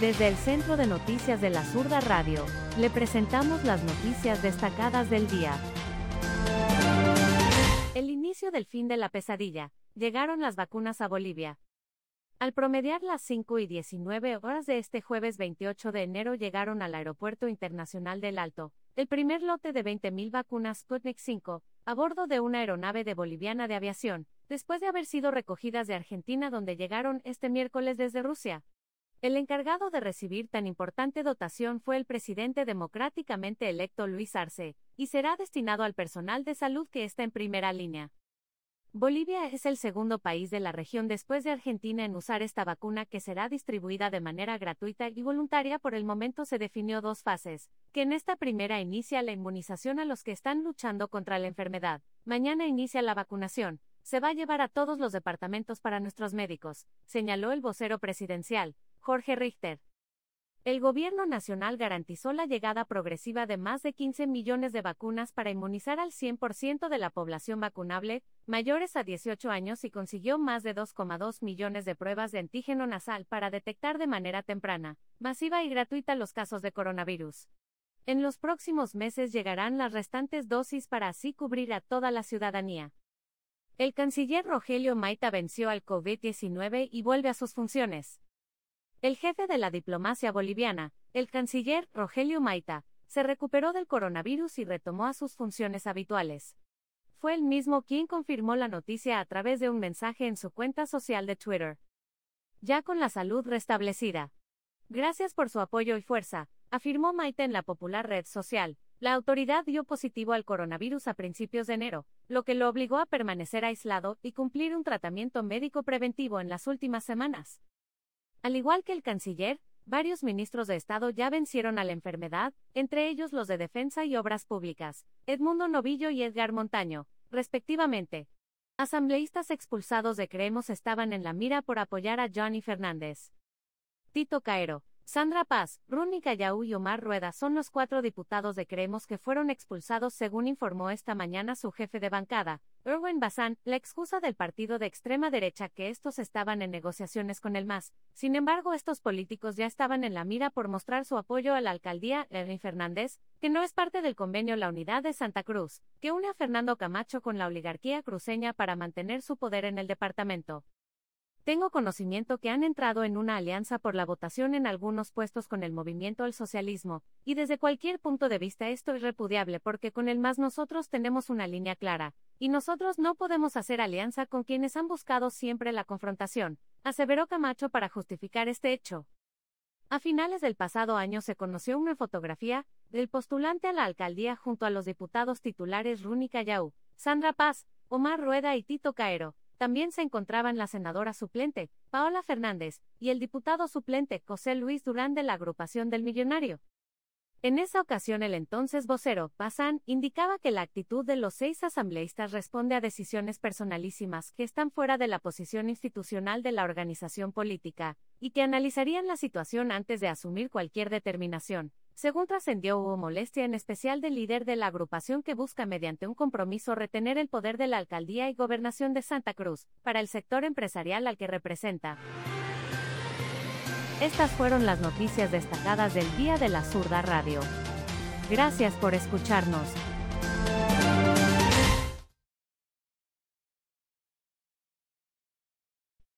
Desde el Centro de Noticias de la Zurda Radio, le presentamos las noticias destacadas del día. El inicio del fin de la pesadilla. Llegaron las vacunas a Bolivia. Al promediar las 5 y 19 horas de este jueves 28 de enero llegaron al Aeropuerto Internacional del Alto, el primer lote de 20.000 vacunas Sputnik 5, a bordo de una aeronave de Boliviana de Aviación, después de haber sido recogidas de Argentina donde llegaron este miércoles desde Rusia. El encargado de recibir tan importante dotación fue el presidente democráticamente electo Luis Arce, y será destinado al personal de salud que está en primera línea. Bolivia es el segundo país de la región después de Argentina en usar esta vacuna que será distribuida de manera gratuita y voluntaria. Por el momento se definió dos fases, que en esta primera inicia la inmunización a los que están luchando contra la enfermedad. Mañana inicia la vacunación. Se va a llevar a todos los departamentos para nuestros médicos, señaló el vocero presidencial, Jorge Richter. El Gobierno Nacional garantizó la llegada progresiva de más de 15 millones de vacunas para inmunizar al 100% de la población vacunable, mayores a 18 años y consiguió más de 2,2 millones de pruebas de antígeno nasal para detectar de manera temprana, masiva y gratuita los casos de coronavirus. En los próximos meses llegarán las restantes dosis para así cubrir a toda la ciudadanía. El canciller Rogelio Maita venció al COVID-19 y vuelve a sus funciones. El jefe de la diplomacia boliviana, el canciller Rogelio Maita, se recuperó del coronavirus y retomó a sus funciones habituales. Fue el mismo quien confirmó la noticia a través de un mensaje en su cuenta social de Twitter. Ya con la salud restablecida. Gracias por su apoyo y fuerza, afirmó Maita en la popular red social. La autoridad dio positivo al coronavirus a principios de enero, lo que lo obligó a permanecer aislado y cumplir un tratamiento médico preventivo en las últimas semanas. Al igual que el canciller, varios ministros de Estado ya vencieron a la enfermedad, entre ellos los de Defensa y Obras Públicas, Edmundo Novillo y Edgar Montaño, respectivamente. Asambleístas expulsados de Creemos estaban en la mira por apoyar a Johnny Fernández. Tito Caero, Sandra Paz, Runi Callao y Omar Rueda son los cuatro diputados de Creemos que fueron expulsados según informó esta mañana su jefe de bancada, Erwin Bazán, la excusa del partido de extrema derecha que estos estaban en negociaciones con el MAS. Sin embargo, estos políticos ya estaban en la mira por mostrar su apoyo a la alcaldía Erwin Fernández, que no es parte del convenio La Unidad de Santa Cruz, que une a Fernando Camacho con la oligarquía cruceña para mantener su poder en el departamento. Tengo conocimiento que han entrado en una alianza por la votación en algunos puestos con el movimiento al socialismo, y desde cualquier punto de vista esto es repudiable porque con el más nosotros tenemos una línea clara, y nosotros no podemos hacer alianza con quienes han buscado siempre la confrontación, aseveró Camacho para justificar este hecho. A finales del pasado año se conoció una fotografía del postulante a la alcaldía junto a los diputados titulares Runi Callao, Sandra Paz, Omar Rueda y Tito Caero, también se encontraban la senadora suplente, Paola Fernández, y el diputado suplente, José Luis Durán de la agrupación del Millonario. En esa ocasión el entonces vocero, Bazán, indicaba que la actitud de los seis asambleístas responde a decisiones personalísimas que están fuera de la posición institucional de la organización política, y que analizarían la situación antes de asumir cualquier determinación. Según trascendió, hubo molestia en especial del líder de la agrupación que busca mediante un compromiso retener el poder de la alcaldía y gobernación de Santa Cruz, para el sector empresarial al que representa. Estas fueron las noticias destacadas del día de la Zurda Radio. Gracias por escucharnos.